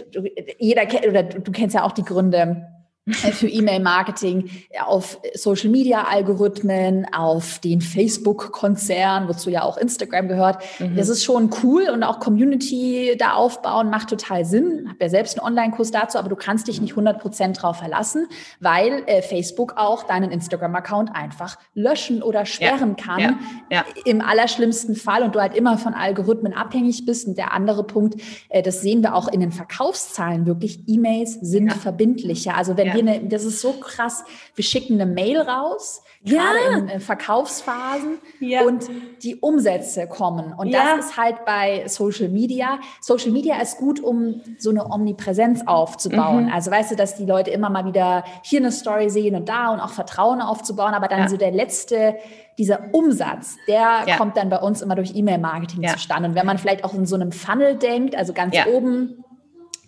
jeder kennt, oder du kennst ja auch die Gründe für E-Mail-Marketing auf Social-Media-Algorithmen, auf den Facebook-Konzern, wozu ja auch Instagram gehört. Mhm. Das ist schon cool und auch Community da aufbauen macht total Sinn. Ich habe ja selbst einen Online-Kurs dazu, aber du kannst dich nicht 100 Prozent drauf verlassen, weil äh, Facebook auch deinen Instagram-Account einfach löschen oder sperren ja. kann. Ja. Ja. Im allerschlimmsten Fall und du halt immer von Algorithmen abhängig bist. Und der andere Punkt, äh, das sehen wir auch in den Verkaufszahlen wirklich, E-Mails sind verbindlicher. Also wenn wir eine, das ist so krass, wir schicken eine Mail raus, ja. gerade in Verkaufsphasen ja. und die Umsätze kommen. Und ja. das ist halt bei Social Media. Social Media ist gut, um so eine Omnipräsenz aufzubauen. Mhm. Also weißt du, dass die Leute immer mal wieder hier eine Story sehen und da und auch Vertrauen aufzubauen, aber dann so der letzte dieser Umsatz, der kommt dann bei uns immer durch E-Mail-Marketing zustande. Und wenn man vielleicht auch in so einem Funnel denkt, also ganz oben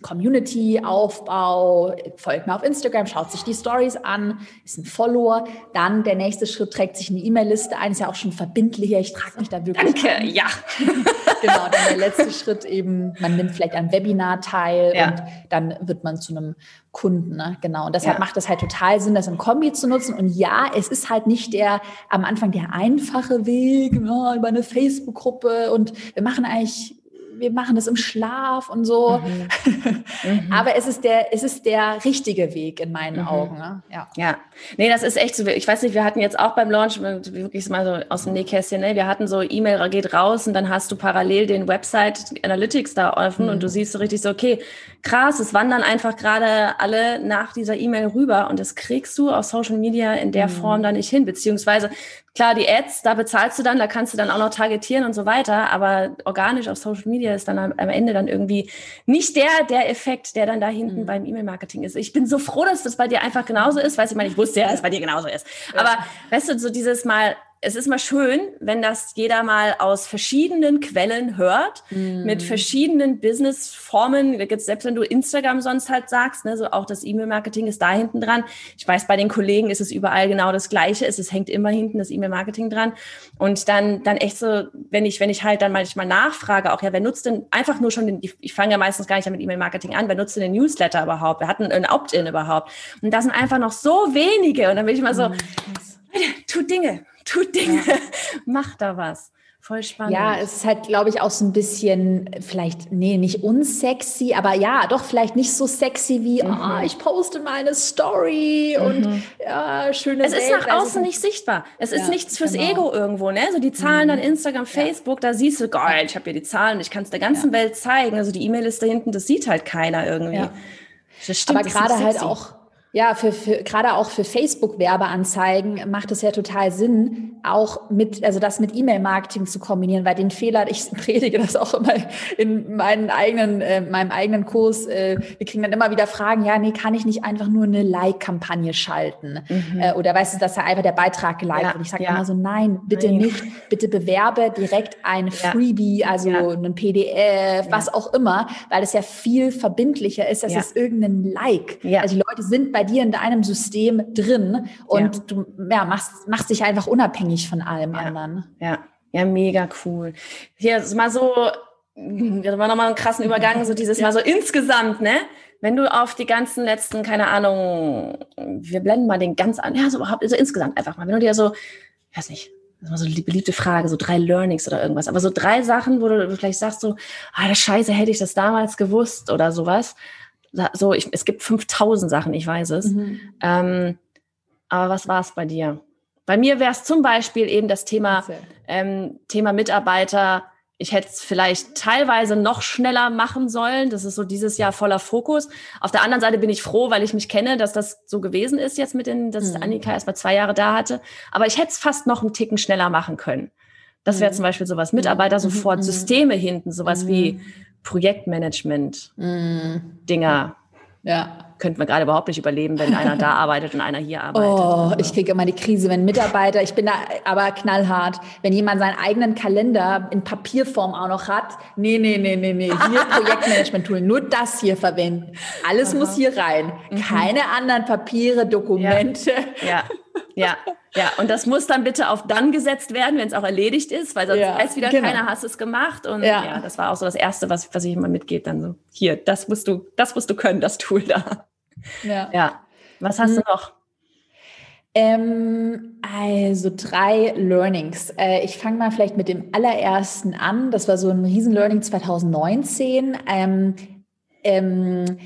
Community-Aufbau, folgt mir auf Instagram, schaut sich die Stories an, ist ein Follower. Dann der nächste Schritt trägt sich eine E-Mail-Liste ein, ist ja auch schon verbindlicher. Ich trage mich da wirklich. Danke, an. ja. [laughs] genau, dann der letzte Schritt eben, man nimmt vielleicht ein Webinar teil ja. und dann wird man zu einem Kunden. Ne? Genau. Und deshalb ja. macht es halt total Sinn, das im Kombi zu nutzen. Und ja, es ist halt nicht der am Anfang der einfache Weg ja, über eine Facebook-Gruppe und wir machen eigentlich wir machen das im Schlaf und so. Mhm. [laughs] Mhm. Aber es ist der, es ist der richtige Weg in meinen mhm. Augen. Ne? Ja. ja. Nee, das ist echt so. Ich weiß nicht, wir hatten jetzt auch beim Launch wirklich mal so aus dem Nähkästchen, ne? wir hatten so E-Mail geht raus und dann hast du parallel den Website Analytics da offen mhm. und du siehst so richtig so, okay, krass, es wandern einfach gerade alle nach dieser E-Mail rüber und das kriegst du auf Social Media in der mhm. Form da nicht hin, beziehungsweise Klar, die Ads, da bezahlst du dann, da kannst du dann auch noch targetieren und so weiter, aber organisch auf Social Media ist dann am, Ende dann irgendwie nicht der, der Effekt, der dann da hinten mhm. beim E-Mail-Marketing ist. Ich bin so froh, dass das bei dir einfach genauso ist, weil ich meine, ich wusste ja, dass es bei dir genauso ist. Ja. Aber weißt du, so dieses Mal es ist mal schön, wenn das jeder mal aus verschiedenen Quellen hört, mm. mit verschiedenen Businessformen. Selbst wenn du Instagram sonst halt sagst, ne, so auch das E-Mail-Marketing ist da hinten dran. Ich weiß, bei den Kollegen ist es überall genau das Gleiche. Es, es hängt immer hinten das E-Mail-Marketing dran. Und dann, dann echt so, wenn ich, wenn ich halt dann manchmal nachfrage, auch ja, wer nutzt denn einfach nur schon den, ich fange ja meistens gar nicht mit E-Mail-Marketing an, wer nutzt denn den Newsletter überhaupt? Wer hat ein Opt-in überhaupt? Und da sind einfach noch so wenige. Und dann bin ich mal so, mm. [laughs] tut Dinge, tut Dinge, ja. [laughs] macht da was. Voll spannend. Ja, es ist halt, glaube ich, auch so ein bisschen, vielleicht, nee, nicht unsexy, aber ja, doch vielleicht nicht so sexy wie, mhm. oh, ich poste meine Story mhm. und ja, schöne Es Welt. ist nach außen nicht sichtbar. Es ja, ist nichts fürs genau. Ego irgendwo, ne? So die Zahlen mhm. dann Instagram, Facebook, ja. da siehst du, geil, ich habe hier die Zahlen, ich kann es der ganzen ja. Welt zeigen. Also die E-Mail ist da hinten, das sieht halt keiner irgendwie. Stimmt, aber gerade halt auch ja, für, für, gerade auch für Facebook-Werbeanzeigen macht es ja total Sinn, auch mit, also das mit E-Mail-Marketing zu kombinieren, weil den Fehler, [laughs] ich predige das auch immer in meinen eigenen, äh, meinem eigenen Kurs, äh, wir kriegen dann immer wieder Fragen, ja, nee, kann ich nicht einfach nur eine Like-Kampagne schalten? Mhm. Äh, oder weißt du, dass da einfach der Beitrag geliked ja, wird? Ich sage ja. immer so, nein, bitte nein. nicht, bitte bewerbe direkt ein Freebie, also ja. ein PDF, was auch immer, weil es ja viel verbindlicher ist, als es irgendein Like. Also die Leute sind bei bei dir in deinem System drin und ja. du ja, machst, machst dich einfach unabhängig von allem ja. anderen. Ja, ja, mega cool. Hier ist mal so, das war nochmal einen krassen Übergang, so dieses. Mal so insgesamt, ne? Wenn du auf die ganzen letzten, keine Ahnung, wir blenden mal den ganz an, ja, so überhaupt, so insgesamt einfach mal, wenn du dir so, weiß nicht, das war so eine beliebte Frage, so drei Learnings oder irgendwas. Aber so drei Sachen, wo du vielleicht sagst so, ah, das Scheiße, hätte ich das damals gewusst oder sowas. So, ich, es gibt 5000 Sachen, ich weiß es. Mhm. Ähm, aber was war es bei dir? Bei mir wäre es zum Beispiel eben das Thema, ähm, Thema Mitarbeiter, ich hätte es vielleicht teilweise noch schneller machen sollen. Das ist so dieses Jahr voller Fokus. Auf der anderen Seite bin ich froh, weil ich mich kenne, dass das so gewesen ist jetzt mit den, dass mhm. Annika erst mal zwei Jahre da hatte. Aber ich hätte es fast noch einen Ticken schneller machen können. Das wäre mhm. zum Beispiel sowas. Mitarbeiter mhm. sofort, mhm. Systeme hinten, sowas wie mhm. Projektmanagement, mhm. Dinger. Ja könnten wir gerade überhaupt nicht überleben, wenn einer da [laughs] arbeitet und einer hier arbeitet. Oh, ich kriege immer die Krise, wenn Mitarbeiter, ich bin da aber knallhart, wenn jemand seinen eigenen Kalender in Papierform auch noch hat, nee, nee, nee, nee, nee, hier [laughs] Projektmanagement-Tool, nur das hier verwenden. Alles Aha. muss hier rein. Mhm. Keine anderen Papiere, Dokumente. Ja. ja. ja. [laughs] Ja, und das muss dann bitte auf dann gesetzt werden, wenn es auch erledigt ist, weil sonst ja, weiß wieder genau. keiner, hast es gemacht. Und ja. ja. das war auch so das Erste, was, was ich immer mitgebe, dann so, hier, das musst du, das musst du können, das Tool da. Ja. ja. Was hast hm. du noch? Ähm, also drei Learnings. Äh, ich fange mal vielleicht mit dem allerersten an. Das war so ein Riesen-Learning 2019. Ähm, ähm,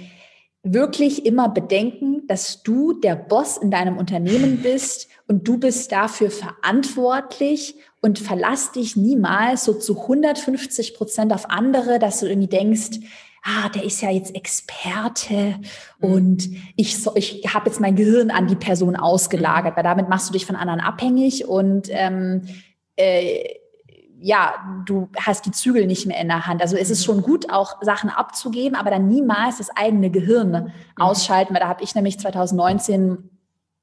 wirklich immer bedenken, dass du der Boss in deinem Unternehmen bist und du bist dafür verantwortlich und verlass dich niemals so zu 150 Prozent auf andere, dass du irgendwie denkst, ah, der ist ja jetzt Experte mhm. und ich, so, ich habe jetzt mein Gehirn an die Person ausgelagert, weil damit machst du dich von anderen abhängig und ähm, äh, ja, du hast die Zügel nicht mehr in der Hand. Also es ist mhm. schon gut, auch Sachen abzugeben, aber dann niemals das eigene Gehirn mhm. ausschalten, weil da habe ich nämlich 2019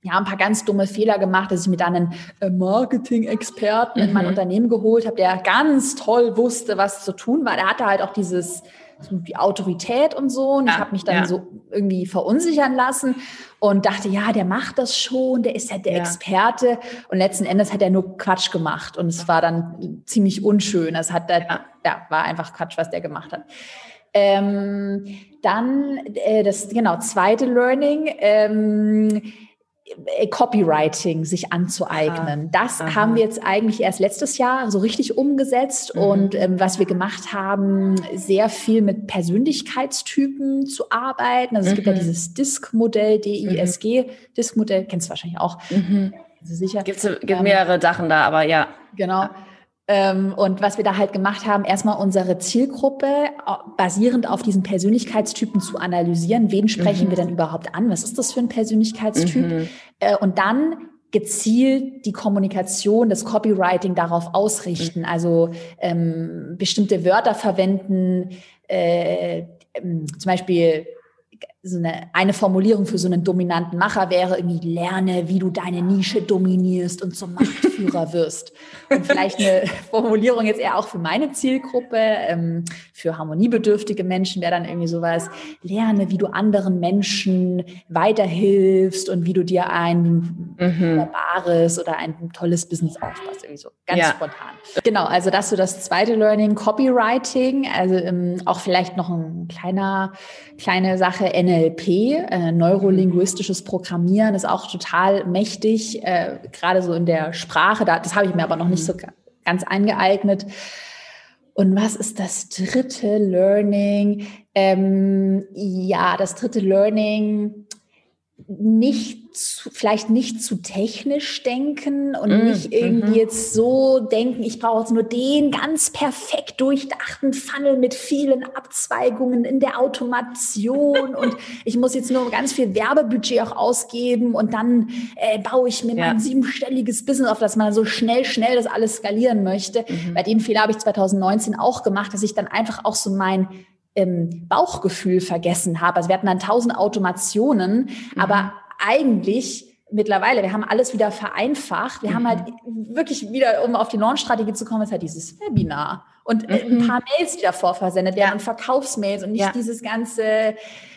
ja, ein paar ganz dumme Fehler gemacht, dass ich mir dann einen äh, Marketing-Experten mhm. in mein mhm. Unternehmen geholt habe, der ganz toll wusste, was zu tun war. Der hatte halt auch dieses die Autorität und so. Und ja, ich habe mich dann ja. so irgendwie verunsichern lassen und dachte, ja, der macht das schon, der ist ja der ja. Experte. Und letzten Endes hat er nur Quatsch gemacht. Und es war dann ziemlich unschön. Es hat, ja. ja, war einfach Quatsch, was der gemacht hat. Ähm, dann äh, das genau zweite Learning. Ähm, äh, Copywriting sich anzueignen. Das Aha. haben wir jetzt eigentlich erst letztes Jahr so richtig umgesetzt mhm. und ähm, was wir gemacht haben, sehr viel mit Persönlichkeitstypen zu arbeiten. Also es mhm. gibt ja mhm. dieses DISC-Modell, D-I-S-G, mhm. DISC-Modell, kennst du wahrscheinlich auch. Mhm. Also sicher. Gibt es gibt mehrere Sachen da, aber ja. Genau. Ähm, und was wir da halt gemacht haben, erstmal unsere Zielgruppe basierend auf diesen Persönlichkeitstypen zu analysieren. Wen sprechen mhm. wir denn überhaupt an? Was ist das für ein Persönlichkeitstyp? Mhm. Äh, und dann gezielt die Kommunikation, das Copywriting darauf ausrichten. Mhm. Also ähm, bestimmte Wörter verwenden, äh, ähm, zum Beispiel so eine, eine Formulierung für so einen dominanten Macher wäre irgendwie, lerne, wie du deine Nische dominierst und zum Marktführer wirst. Und vielleicht eine [laughs] Formulierung jetzt eher auch für meine Zielgruppe, ähm, für harmoniebedürftige Menschen wäre dann irgendwie sowas, lerne, wie du anderen Menschen weiterhilfst und wie du dir ein mhm. wunderbares oder ein tolles Business aufbaust. Irgendwie so ganz ja. spontan. Genau, also das so das zweite Learning, Copywriting, also ähm, auch vielleicht noch ein kleiner, kleine Sache, NLP, äh, neurolinguistisches Programmieren, ist auch total mächtig, äh, gerade so in der Sprache. Da, das habe ich mir aber noch nicht so ganz eingeeignet. Und was ist das dritte Learning? Ähm, ja, das dritte Learning nicht zu, vielleicht nicht zu technisch denken und mm, nicht irgendwie mm -hmm. jetzt so denken, ich brauche jetzt nur den ganz perfekt durchdachten Funnel mit vielen Abzweigungen in der Automation und [laughs] ich muss jetzt nur ganz viel Werbebudget auch ausgeben und dann äh, baue ich mir ja. mein siebenstelliges Business auf, dass man so schnell, schnell das alles skalieren möchte. Mm Bei den Fehler habe ich 2019 auch gemacht, dass ich dann einfach auch so mein ähm, Bauchgefühl vergessen habe. Also wir hatten dann tausend Automationen, mhm. aber eigentlich mittlerweile, wir haben alles wieder vereinfacht. Wir mhm. haben halt wirklich wieder, um auf die Launch-Strategie zu kommen, ist halt dieses Webinar und äh, mhm. ein paar Mails, die davor versendet werden ja. und Verkaufsmails und nicht ja. dieses ganze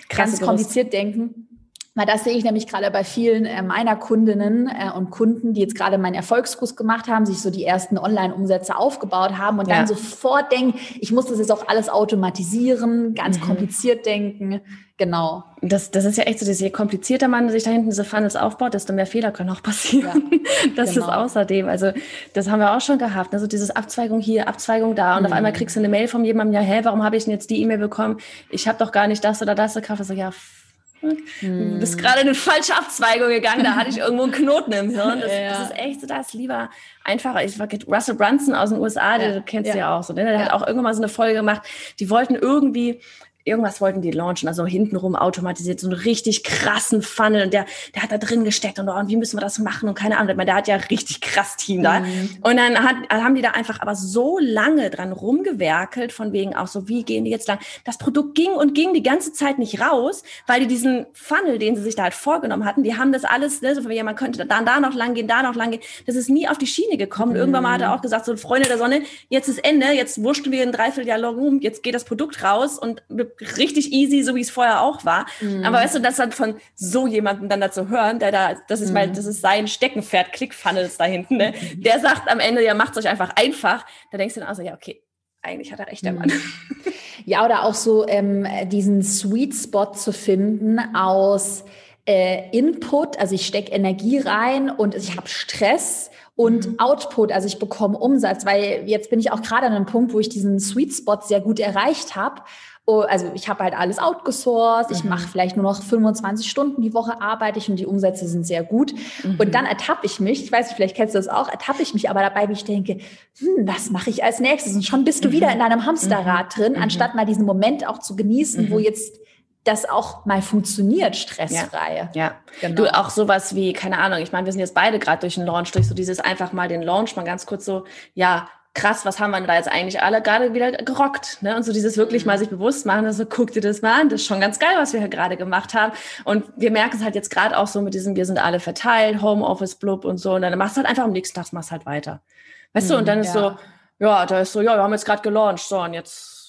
Krasse ganz kompliziert denken. Weil das sehe ich nämlich gerade bei vielen äh, meiner Kundinnen äh, und Kunden, die jetzt gerade meinen Erfolgskurs gemacht haben, sich so die ersten Online-Umsätze aufgebaut haben und ja. dann sofort denken, ich muss das jetzt auch alles automatisieren, ganz mhm. kompliziert denken. Genau. Das, das ist ja echt so, je komplizierter man sich da hinten diese Funnels aufbaut, desto mehr Fehler können auch passieren. Ja, [laughs] das genau. ist außerdem, also das haben wir auch schon gehabt, also dieses Abzweigung hier, Abzweigung da und mhm. auf einmal kriegst du eine Mail von jemandem, ja, hä, warum habe ich denn jetzt die E-Mail bekommen? Ich habe doch gar nicht das oder das gekauft. Also ja, Du bist gerade in eine falsche Abzweigung gegangen, da hatte ich [laughs] irgendwo einen Knoten im Hirn. Das, ja. das ist echt so, das lieber einfacher. Ich war Russell Brunson aus den USA, ja. den kennst du ja auch so. Ne? Der ja. hat auch irgendwann mal so eine Folge gemacht. Die wollten irgendwie irgendwas wollten die launchen, also hintenrum automatisiert, so einen richtig krassen Funnel und der, der hat da drin gesteckt und, oh, und wie müssen wir das machen und keine Ahnung, der hat ja richtig krass Team da. Mhm. Und dann hat, haben die da einfach aber so lange dran rumgewerkelt, von wegen auch so, wie gehen die jetzt lang? Das Produkt ging und ging die ganze Zeit nicht raus, weil die diesen Funnel, den sie sich da halt vorgenommen hatten, die haben das alles, ne, so von wegen, man könnte da, da noch lang gehen, da noch lang gehen, das ist nie auf die Schiene gekommen. Mhm. Irgendwann mal hat er auch gesagt, so Freunde der Sonne, jetzt ist Ende, jetzt wurschteln wir ein Dreivierteljahr lang rum, jetzt geht das Produkt raus und richtig easy, so wie es vorher auch war. Mhm. Aber weißt du, das dann von so jemandem dann dazu hören, der da, das ist mhm. mal, das ist sein Steckenpferd, Clickfunnels da hinten, ne? Mhm. Der sagt am Ende, ja, macht es euch einfach einfach. Da denkst du dann also, ja, okay, eigentlich hat er recht, der Mann. Mhm. [laughs] Ja, oder auch so ähm, diesen Sweet Spot zu finden aus äh, Input, also ich stecke Energie rein und ich habe Stress und mhm. Output, also ich bekomme Umsatz, weil jetzt bin ich auch gerade an einem Punkt, wo ich diesen Sweet Spot sehr gut erreicht habe also ich habe halt alles outgesourced, mhm. ich mache vielleicht nur noch 25 Stunden die Woche arbeite ich und die Umsätze sind sehr gut. Mhm. Und dann ertappe ich mich, ich weiß nicht, vielleicht kennst du das auch, ertappe ich mich aber dabei, wie ich denke, hm, was mache ich als nächstes? Und schon bist du mhm. wieder in deinem Hamsterrad mhm. drin, mhm. anstatt mal diesen Moment auch zu genießen, wo mhm. jetzt das auch mal funktioniert, stressfrei. Ja, ja. Genau. du auch sowas wie, keine Ahnung, ich meine, wir sind jetzt beide gerade durch den Launch, durch so dieses einfach mal den Launch mal ganz kurz so, ja, krass, was haben wir da jetzt eigentlich alle gerade wieder gerockt? Ne? Und so dieses wirklich mal mhm. sich bewusst machen, also guck dir das mal an, das ist schon ganz geil, was wir hier gerade gemacht haben. Und wir merken es halt jetzt gerade auch so mit diesem, wir sind alle verteilt, Homeoffice, blub und so. Und dann machst du halt einfach am nächsten Tag, machst halt weiter. Weißt mhm, du, und dann ist ja. so, ja, da ist so, ja, wir haben jetzt gerade gelauncht, so, und jetzt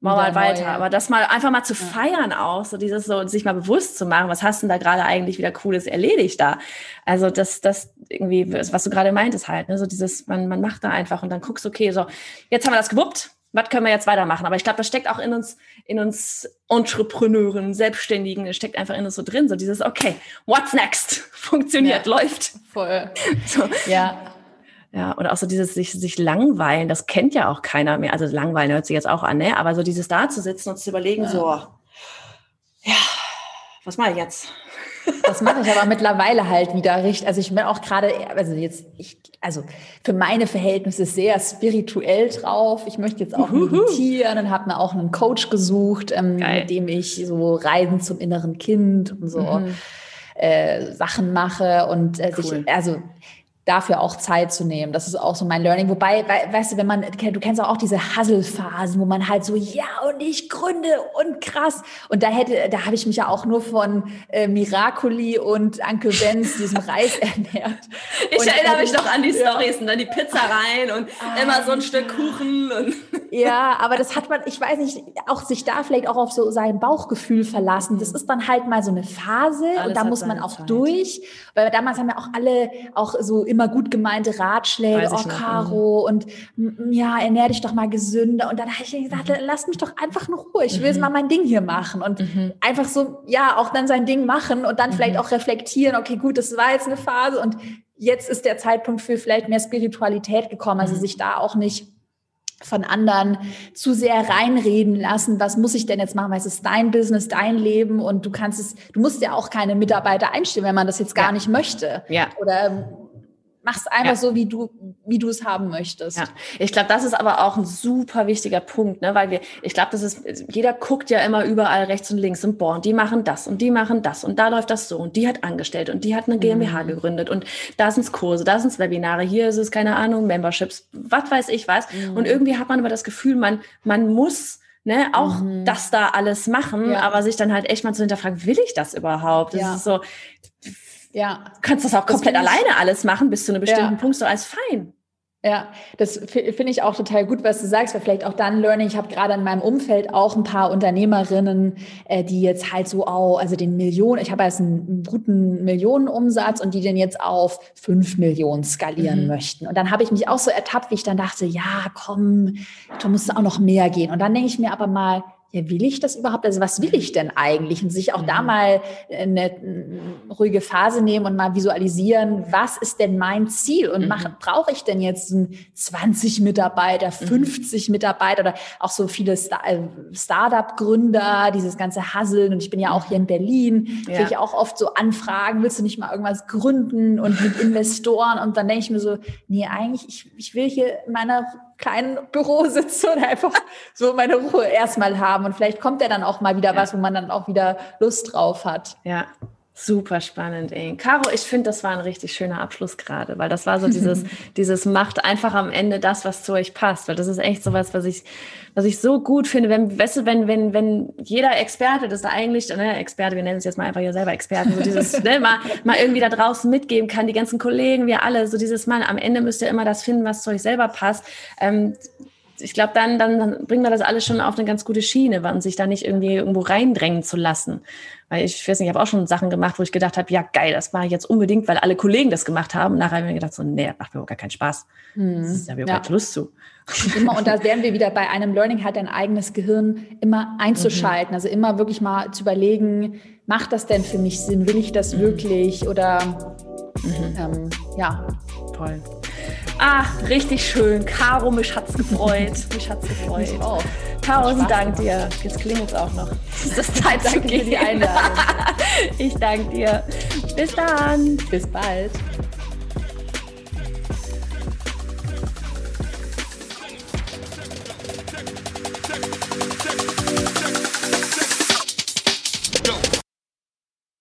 mal, mal weiter. Neue. Aber das mal einfach mal zu ja. feiern auch, so dieses so, sich mal bewusst zu machen, was hast du denn da gerade eigentlich wieder Cooles erledigt da? Also das, das irgendwie, was du gerade meintest halt, ne, so dieses, man, man macht da einfach und dann guckst, okay, so, jetzt haben wir das gewuppt, was können wir jetzt weitermachen? Aber ich glaube, das steckt auch in uns, in uns Entrepreneuren, Selbstständigen, das steckt einfach in uns so drin, so dieses, okay, what's next? [laughs] Funktioniert, ja. läuft. Voll. [laughs] So. Ja. Ja, und auch so dieses sich, sich langweilen, das kennt ja auch keiner mehr. Also langweilen hört sich jetzt auch an, ne? Aber so dieses da zu sitzen und zu überlegen, ja. so, ja, was mache ich jetzt? Das mache ich aber mittlerweile halt wieder richtig. Also ich bin auch gerade, also jetzt, ich, also für meine Verhältnisse sehr spirituell drauf. Ich möchte jetzt auch Uhuhu. meditieren und habe mir auch einen Coach gesucht, ähm, mit dem ich so Reisen zum inneren Kind und so mhm. äh, Sachen mache und äh, cool. sich, also dafür auch Zeit zu nehmen. Das ist auch so mein Learning. Wobei, weißt du, wenn man, du kennst auch diese Hustle-Phasen, wo man halt so, ja, und ich gründe und krass. Und da hätte, da habe ich mich ja auch nur von äh, Miracoli und Uncle Benz, diesem Reis [laughs] ernährt. Ich und erinnere mich noch an die ja. Stories und dann die Pizza rein und ah, immer so ein Stück Kuchen. Und [laughs] ja, aber das hat man, ich weiß nicht, auch sich da vielleicht auch auf so sein Bauchgefühl verlassen. Das ist dann halt mal so eine Phase Alles und da muss man auch Zeit. durch. Weil damals haben ja auch alle auch so im immer gut gemeinte Ratschläge, oh Caro und ja, ernähr dich doch mal gesünder. Und dann habe ich gesagt, mhm. lass mich doch einfach in Ruhe. Ich will mhm. mal mein Ding hier machen und mhm. einfach so, ja, auch dann sein Ding machen und dann vielleicht mhm. auch reflektieren, okay, gut, das war jetzt eine Phase und jetzt ist der Zeitpunkt für vielleicht mehr Spiritualität gekommen, also mhm. sich da auch nicht von anderen zu sehr reinreden lassen, was muss ich denn jetzt machen, weil es ist dein Business, dein Leben und du kannst es, du musst ja auch keine Mitarbeiter einstellen, wenn man das jetzt gar ja. nicht möchte. Ja. Oder mach's einfach ja. so, wie du, wie du es haben möchtest. Ja, ich glaube, das ist aber auch ein super wichtiger Punkt, ne? weil wir, ich glaube, das ist, jeder guckt ja immer überall rechts und links und boah, und die machen das und die machen das und da läuft das so und die hat angestellt und die hat eine GmbH mhm. gegründet und da sind Kurse, da sind Webinare, hier ist es, keine Ahnung, Memberships, was weiß ich was. Mhm. Und irgendwie hat man aber das Gefühl, man, man muss ne, auch mhm. das da alles machen, ja. aber sich dann halt echt mal zu hinterfragen, will ich das überhaupt? Das ja. ist so, ja. Du kannst das auch komplett alleine alles machen, bis zu einem bestimmten ja. Punkt, so als fein. Ja, das finde ich auch total gut, was du sagst, weil vielleicht auch dann Learning. Ich habe gerade in meinem Umfeld auch ein paar Unternehmerinnen, äh, die jetzt halt so auch, also den Millionen, ich habe jetzt einen guten Millionenumsatz und die den jetzt auf fünf Millionen skalieren mhm. möchten. Und dann habe ich mich auch so ertappt, wie ich dann dachte, ja, komm, da muss auch noch mehr gehen. Und dann denke ich mir aber mal, ja, will ich das überhaupt? Also was will ich denn eigentlich? Und sich auch da mhm. mal eine ruhige Phase nehmen und mal visualisieren, was ist denn mein Ziel? Und mhm. brauche ich denn jetzt 20 Mitarbeiter, 50 mhm. Mitarbeiter oder auch so viele äh, Startup-Gründer, dieses ganze Hasseln. Und ich bin ja auch hier in Berlin, ja. kriege ich auch oft so Anfragen, willst du nicht mal irgendwas gründen und mit Investoren? Und dann denke ich mir so, nee, eigentlich, ich, ich will hier in meiner kleinen Büro sitze und einfach so meine Ruhe erstmal haben. Und vielleicht kommt ja dann auch mal wieder ja. was, wo man dann auch wieder Lust drauf hat. Ja, Super spannend, ey. Caro, ich finde, das war ein richtig schöner Abschluss gerade, weil das war so dieses, [laughs] dieses macht einfach am Ende das, was zu euch passt, weil das ist echt so was, was ich, was ich so gut finde, wenn, weißt du, wenn, wenn, wenn jeder Experte, das da eigentlich, ne, Experte, wir nennen es jetzt mal einfach ja selber Experten, so dieses, [laughs] ne, mal, mal irgendwie da draußen mitgeben kann, die ganzen Kollegen, wir alle, so dieses Mal, am Ende müsst ihr immer das finden, was zu euch selber passt. Ähm, ich glaube, dann, dann, dann bringen wir das alles schon auf eine ganz gute Schiene, und sich da nicht irgendwie irgendwo reindrängen zu lassen. Weil ich, ich weiß nicht, ich habe auch schon Sachen gemacht, wo ich gedacht habe, ja geil, das mache ich jetzt unbedingt, weil alle Kollegen das gemacht haben. Nachher habe ich mir gedacht, so, nee, macht mir gar keinen Spaß. Hm. Das ist ja überhaupt ja. Lust zu. Immer, und da wären wir wieder bei einem Learning, halt dein eigenes Gehirn immer einzuschalten. Mhm. Also immer wirklich mal zu überlegen, macht das denn für mich Sinn? Will ich das mhm. wirklich? Oder mhm. ähm, ja. Toll. Ah, richtig schön. Caro, mich hat's gefreut. mich hat's gefreut. Mich auch. Tausend Dank dir. Jetzt klingt es auch noch. Es ist Zeit danke zu gehen. für die Einladung. ich danke dir. Bis dann. Bis bald.